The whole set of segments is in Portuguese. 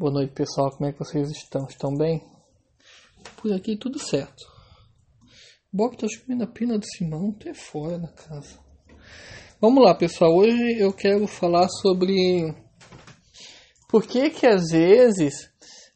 Boa noite, pessoal. Como é que vocês estão? Estão bem? Por aqui tudo certo. Bob tá comendo a pina do Simão, até fora da casa. Vamos lá, pessoal. Hoje eu quero falar sobre por que que às vezes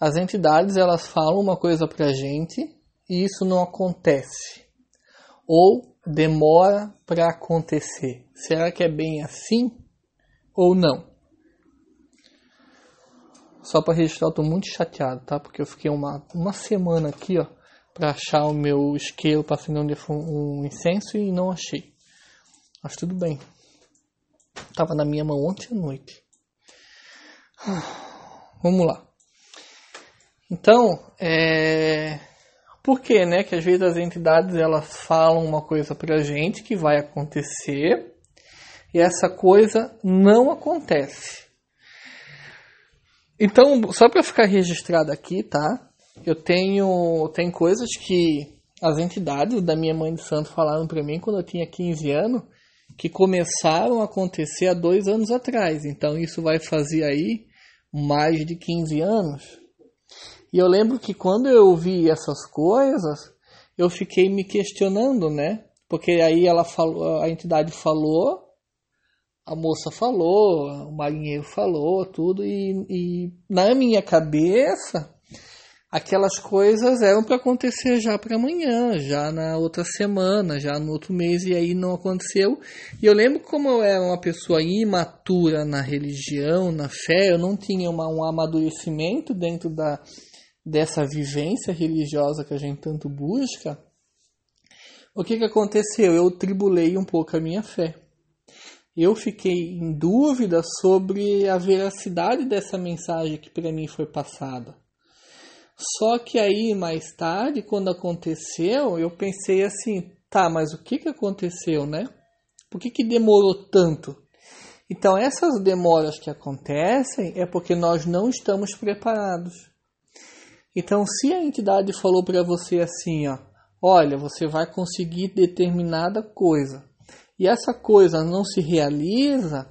as entidades elas falam uma coisa pra gente e isso não acontece ou demora para acontecer. Será que é bem assim ou não? Só para registrar, eu tô muito chateado, tá? Porque eu fiquei uma, uma semana aqui, ó, para achar o meu isqueiro para acender um, incenso e não achei. Mas tudo bem. Tava na minha mão ontem à noite. Vamos lá. Então, é... por que, né, que às vezes as entidades elas falam uma coisa pra gente que vai acontecer e essa coisa não acontece. Então, só para ficar registrado aqui, tá? Eu tenho tem coisas que as entidades da minha mãe de santo falaram para mim quando eu tinha 15 anos, que começaram a acontecer há dois anos atrás. Então, isso vai fazer aí mais de 15 anos. E eu lembro que quando eu vi essas coisas, eu fiquei me questionando, né? Porque aí ela falou, a entidade falou a moça falou, o marinheiro falou, tudo, e, e na minha cabeça aquelas coisas eram para acontecer já para amanhã, já na outra semana, já no outro mês, e aí não aconteceu. E eu lembro como eu era uma pessoa imatura na religião, na fé, eu não tinha uma, um amadurecimento dentro da, dessa vivência religiosa que a gente tanto busca. O que, que aconteceu? Eu tribulei um pouco a minha fé eu fiquei em dúvida sobre a veracidade dessa mensagem que para mim foi passada. Só que aí mais tarde, quando aconteceu, eu pensei assim, tá, mas o que que aconteceu, né? Por que que demorou tanto? Então essas demoras que acontecem é porque nós não estamos preparados. Então se a entidade falou para você assim, ó, olha, você vai conseguir determinada coisa e essa coisa não se realiza,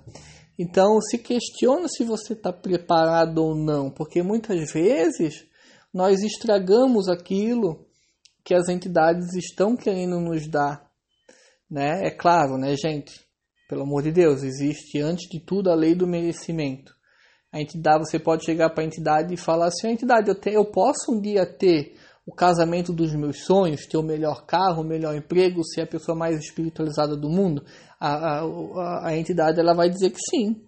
então se questiona se você está preparado ou não, porque muitas vezes nós estragamos aquilo que as entidades estão querendo nos dar. Né? É claro, né, gente? Pelo amor de Deus, existe antes de tudo a lei do merecimento. A entidade, você pode chegar para a entidade e falar assim: entidade, eu, te, eu posso um dia ter o casamento dos meus sonhos, ter o melhor carro, o melhor emprego, ser a pessoa mais espiritualizada do mundo, a, a, a entidade ela vai dizer que sim.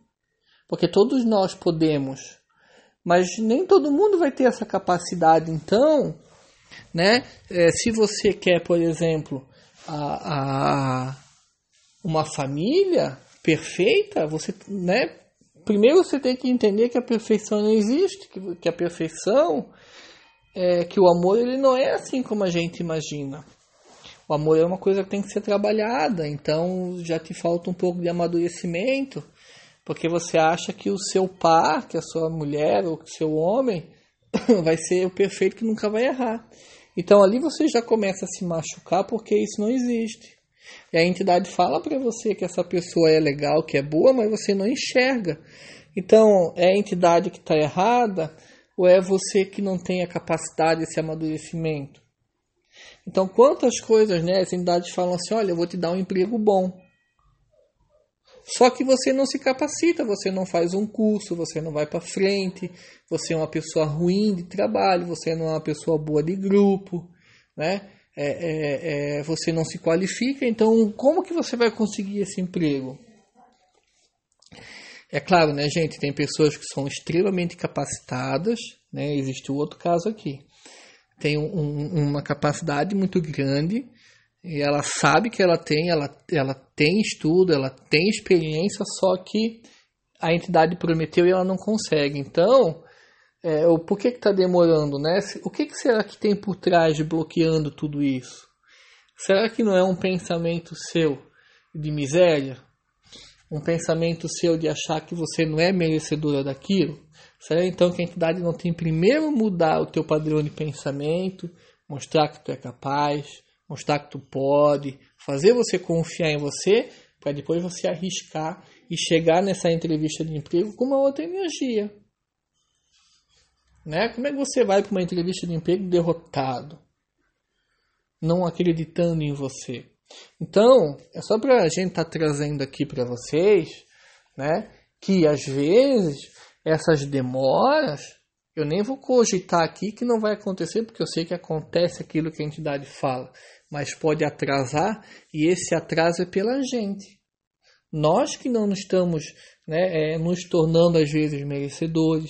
Porque todos nós podemos. Mas nem todo mundo vai ter essa capacidade. Então, né, é, se você quer, por exemplo, a, a, uma família perfeita, você, né, primeiro você tem que entender que a perfeição não existe, que, que a perfeição é que o amor ele não é assim como a gente imagina. O amor é uma coisa que tem que ser trabalhada, então já te falta um pouco de amadurecimento, porque você acha que o seu par, que a sua mulher ou que o seu homem vai ser o perfeito que nunca vai errar. Então ali você já começa a se machucar porque isso não existe. E a entidade fala para você que essa pessoa é legal, que é boa, mas você não enxerga. Então é a entidade que está errada ou é você que não tem a capacidade desse amadurecimento? Então, quantas coisas, né, as entidades falam assim, olha, eu vou te dar um emprego bom. Só que você não se capacita, você não faz um curso, você não vai para frente, você é uma pessoa ruim de trabalho, você não é uma pessoa boa de grupo, né? É, é, é, você não se qualifica, então como que você vai conseguir esse emprego? É claro, né, gente, tem pessoas que são extremamente capacitadas, né? Existe o outro caso aqui. Tem um, uma capacidade muito grande e ela sabe que ela tem, ela, ela tem estudo, ela tem experiência, só que a entidade prometeu e ela não consegue. Então, é, o por que está demorando, né? O que, que será que tem por trás de bloqueando tudo isso? Será que não é um pensamento seu de miséria? Um pensamento seu de achar que você não é merecedora daquilo, será então que a entidade não tem primeiro mudar o teu padrão de pensamento, mostrar que tu é capaz, mostrar que tu pode, fazer você confiar em você, para depois você arriscar e chegar nessa entrevista de emprego com uma outra energia. Né? Como é que você vai para uma entrevista de emprego derrotado? Não acreditando em você. Então, é só para a gente estar tá trazendo aqui para vocês, né, que às vezes essas demoras, eu nem vou cogitar aqui que não vai acontecer, porque eu sei que acontece aquilo que a entidade fala, mas pode atrasar e esse atraso é pela gente. Nós que não estamos né, é, nos tornando às vezes merecedores.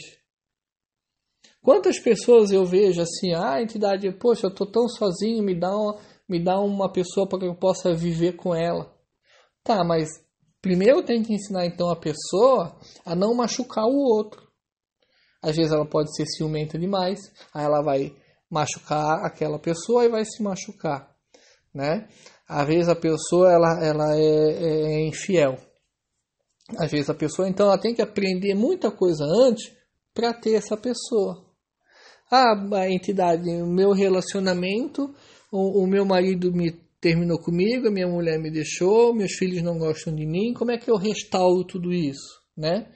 Quantas pessoas eu vejo assim, ah, a entidade, poxa, eu estou tão sozinho, me dá uma, me dá uma pessoa para que eu possa viver com ela. Tá, mas primeiro tem que ensinar então a pessoa a não machucar o outro. Às vezes ela pode ser ciumenta demais, aí ela vai machucar aquela pessoa e vai se machucar, né? Às vezes a pessoa ela, ela é, é, é infiel. Às vezes a pessoa então ela tem que aprender muita coisa antes para ter essa pessoa. Ah, a entidade, o meu relacionamento o, o meu marido me terminou comigo, a minha mulher me deixou, meus filhos não gostam de mim, como é que eu restauro tudo isso, né?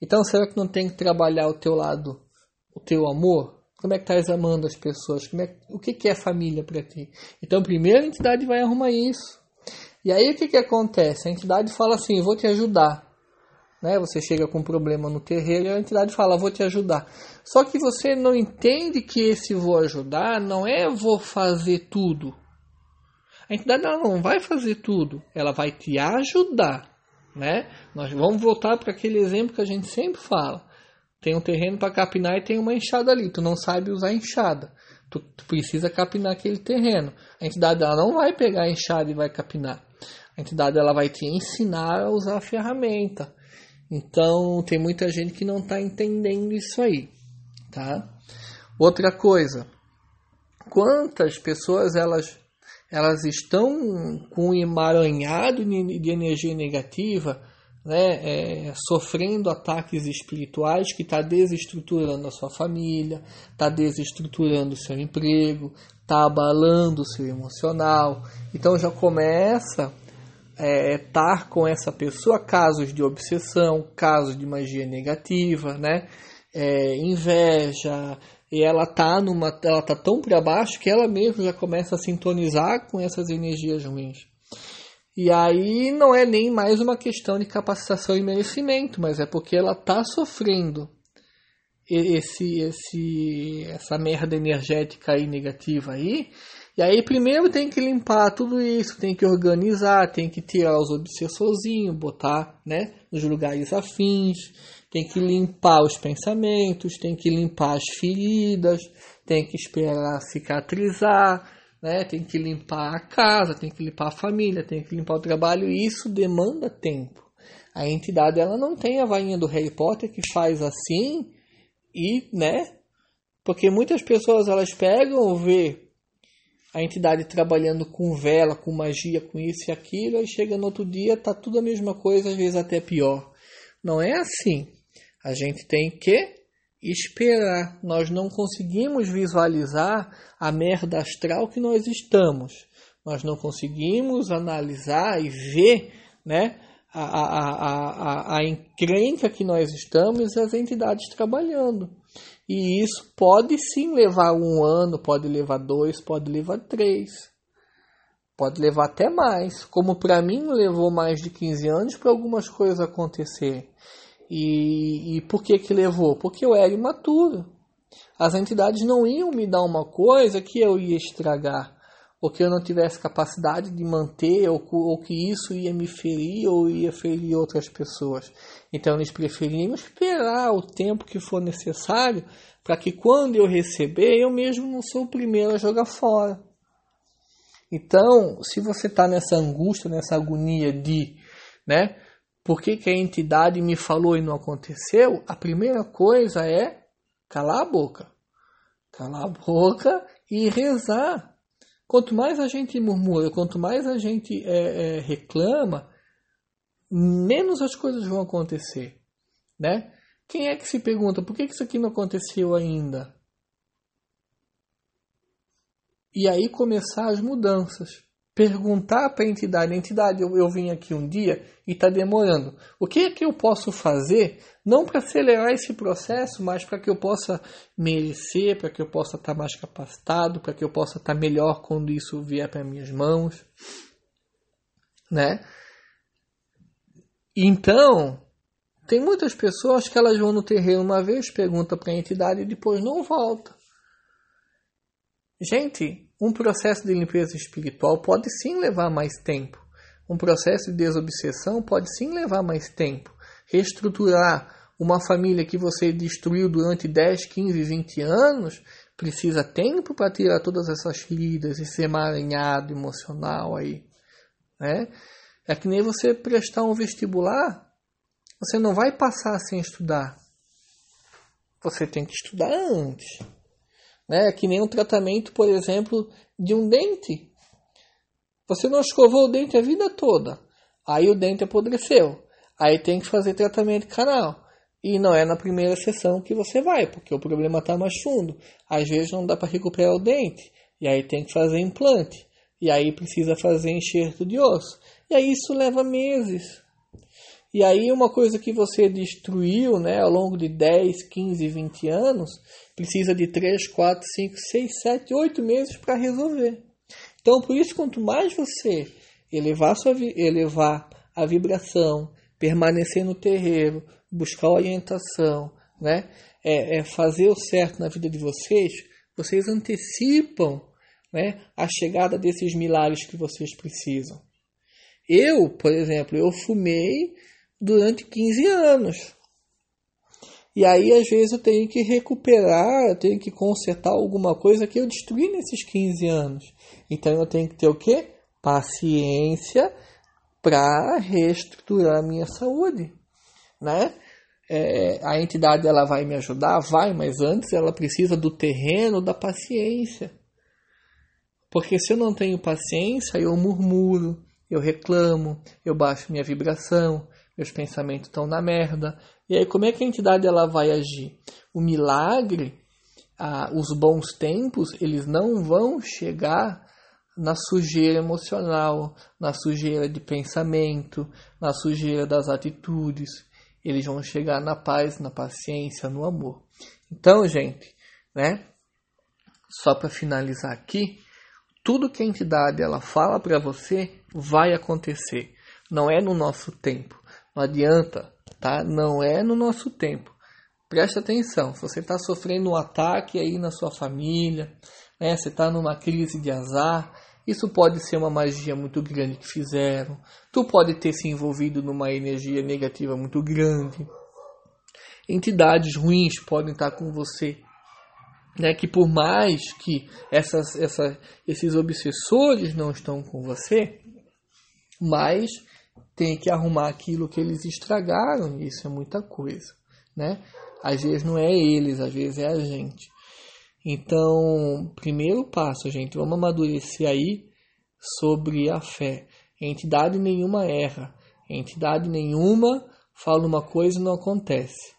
Então, será que não tem que trabalhar o teu lado, o teu amor? Como é que estás amando as pessoas? Como é, o que, que é família para ti? Então, primeiro a entidade vai arrumar isso. E aí o que, que acontece? A entidade fala assim, vou te ajudar. Né? Você chega com um problema no terreiro e a entidade fala, vou te ajudar. Só que você não entende que esse vou ajudar não é vou fazer tudo. A entidade ela não vai fazer tudo, ela vai te ajudar. Né? Nós vamos voltar para aquele exemplo que a gente sempre fala. Tem um terreno para capinar e tem uma enxada ali. Tu não sabe usar enxada. Tu, tu, precisa capinar aquele terreno. A entidade ela não vai pegar a enxada e vai capinar. A entidade ela vai te ensinar a usar a ferramenta. Então tem muita gente que não está entendendo isso aí, tá? Outra coisa, quantas pessoas elas elas estão com um emaranhado de energia negativa, né, é, sofrendo ataques espirituais que está desestruturando a sua família, está desestruturando o seu emprego, está abalando o seu emocional. Então já começa é, estar com essa pessoa casos de obsessão, casos de magia negativa, né? É, inveja, e ela tá numa, ela tá tão para baixo que ela mesma já começa a sintonizar com essas energias ruins. E aí não é nem mais uma questão de capacitação e merecimento, mas é porque ela tá sofrendo esse, esse, essa merda energética aí negativa aí, e aí primeiro tem que limpar tudo isso, tem que organizar, tem que tirar os obsessorzinhos, botar né, nos lugares afins, tem que limpar os pensamentos, tem que limpar as feridas, tem que esperar cicatrizar, né, tem que limpar a casa, tem que limpar a família, tem que limpar o trabalho, e isso demanda tempo. A entidade ela não tem a vainha do Harry Potter que faz assim e, né? Porque muitas pessoas elas pegam, vê a entidade trabalhando com vela, com magia, com isso e aquilo, e chega no outro dia, tá tudo a mesma coisa, às vezes até pior. Não é assim. A gente tem que esperar. Nós não conseguimos visualizar a merda astral que nós estamos. Nós não conseguimos analisar e ver né, a, a, a, a, a encrenca que nós estamos e as entidades trabalhando. E isso pode sim levar um ano, pode levar dois, pode levar três. Pode levar até mais. Como para mim levou mais de 15 anos para algumas coisas acontecer. E, e por que que levou? Porque eu era imaturo. As entidades não iam me dar uma coisa que eu ia estragar ou que eu não tivesse capacidade de manter, ou, ou, que isso ia me ferir ou ia ferir outras pessoas. Então eles preferiam esperar o tempo que for necessário para que quando eu receber, eu mesmo não sou o primeiro a jogar fora. Então, se você está nessa angústia, nessa agonia de, né, por que, que a entidade me falou e não aconteceu, a primeira coisa é calar a boca. Calar a boca e rezar Quanto mais a gente murmura, quanto mais a gente é, é, reclama, menos as coisas vão acontecer, né? Quem é que se pergunta por que isso aqui não aconteceu ainda? E aí começar as mudanças. Perguntar para a entidade, entidade, eu, eu vim aqui um dia e está demorando. O que é que eu posso fazer, não para acelerar esse processo, mas para que eu possa merecer, para que eu possa estar tá mais capacitado, para que eu possa estar tá melhor quando isso vier para minhas mãos, né? Então, tem muitas pessoas que elas vão no terreiro uma vez, pergunta para a entidade e depois não volta. Gente, um processo de limpeza espiritual pode sim levar mais tempo. Um processo de desobsessão pode sim levar mais tempo. Reestruturar uma família que você destruiu durante 10, 15, 20 anos precisa tempo para tirar todas essas feridas, esse emaranhado emocional aí. Né? É que nem você prestar um vestibular, você não vai passar sem estudar. Você tem que estudar antes. Né? Que nem um tratamento, por exemplo, de um dente. Você não escovou o dente a vida toda. Aí o dente apodreceu. Aí tem que fazer tratamento canal. E não é na primeira sessão que você vai, porque o problema está mais fundo. Às vezes não dá para recuperar o dente. E aí tem que fazer implante. E aí precisa fazer enxerto de osso. E aí isso leva meses. E aí uma coisa que você destruiu né, ao longo de 10, 15, 20 anos, precisa de 3, 4, 5, 6, 7, 8 meses para resolver. Então, por isso, quanto mais você elevar, sua, elevar a vibração, permanecer no terreiro, buscar orientação, né, é, é fazer o certo na vida de vocês, vocês antecipam né, a chegada desses milagres que vocês precisam. Eu, por exemplo, eu fumei durante 15 anos. E aí, às vezes, eu tenho que recuperar, eu tenho que consertar alguma coisa que eu destruí nesses 15 anos. Então, eu tenho que ter o quê? Paciência para reestruturar a minha saúde, né? É, a entidade ela vai me ajudar, vai, mas antes ela precisa do terreno, da paciência. Porque se eu não tenho paciência, eu murmuro, eu reclamo, eu baixo minha vibração, meus pensamentos estão na merda. E aí como é que a entidade ela vai agir? O milagre, ah, os bons tempos, eles não vão chegar na sujeira emocional, na sujeira de pensamento, na sujeira das atitudes. Eles vão chegar na paz, na paciência, no amor. Então, gente, né? Só para finalizar aqui, tudo que a entidade ela fala para você vai acontecer. Não é no nosso tempo. Não adianta, tá? Não é no nosso tempo. Preste atenção, se você está sofrendo um ataque aí na sua família, né? você está numa crise de azar, isso pode ser uma magia muito grande que fizeram. Tu pode ter se envolvido numa energia negativa muito grande. Entidades ruins podem estar com você. Né, que por mais que essas, essa, esses obsessores não estão com você, mas tem que arrumar aquilo que eles estragaram, isso é muita coisa, né? Às vezes não é eles, às vezes é a gente. Então, primeiro passo, gente, vamos amadurecer aí sobre a fé. Entidade nenhuma erra, entidade nenhuma fala uma coisa e não acontece,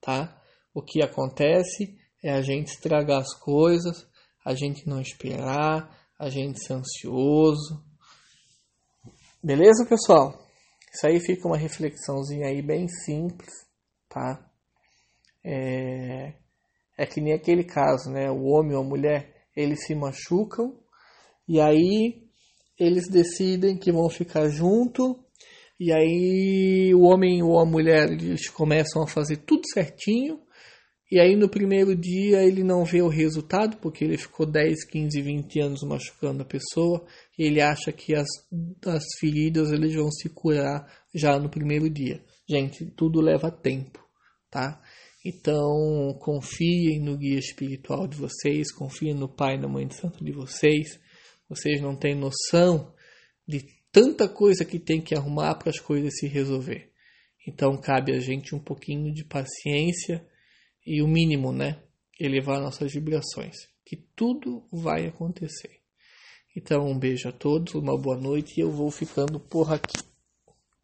tá? O que acontece é a gente estragar as coisas, a gente não esperar, a gente ser ansioso. Beleza, pessoal? Isso aí fica uma reflexãozinha aí bem simples, tá? É, é que nem aquele caso, né? O homem ou a mulher, eles se machucam e aí eles decidem que vão ficar junto e aí o homem ou a mulher eles começam a fazer tudo certinho e aí no primeiro dia ele não vê o resultado, porque ele ficou 10, 15, 20 anos machucando a pessoa, e ele acha que as, as feridas eles vão se curar já no primeiro dia. Gente, tudo leva tempo, tá? Então, confiem no guia espiritual de vocês, confiem no Pai e na Mãe de Santo de vocês. Vocês não têm noção de tanta coisa que tem que arrumar para as coisas se resolver. Então, cabe a gente um pouquinho de paciência e o mínimo, né? Elevar nossas vibrações, que tudo vai acontecer. Então, um beijo a todos, uma boa noite e eu vou ficando por aqui.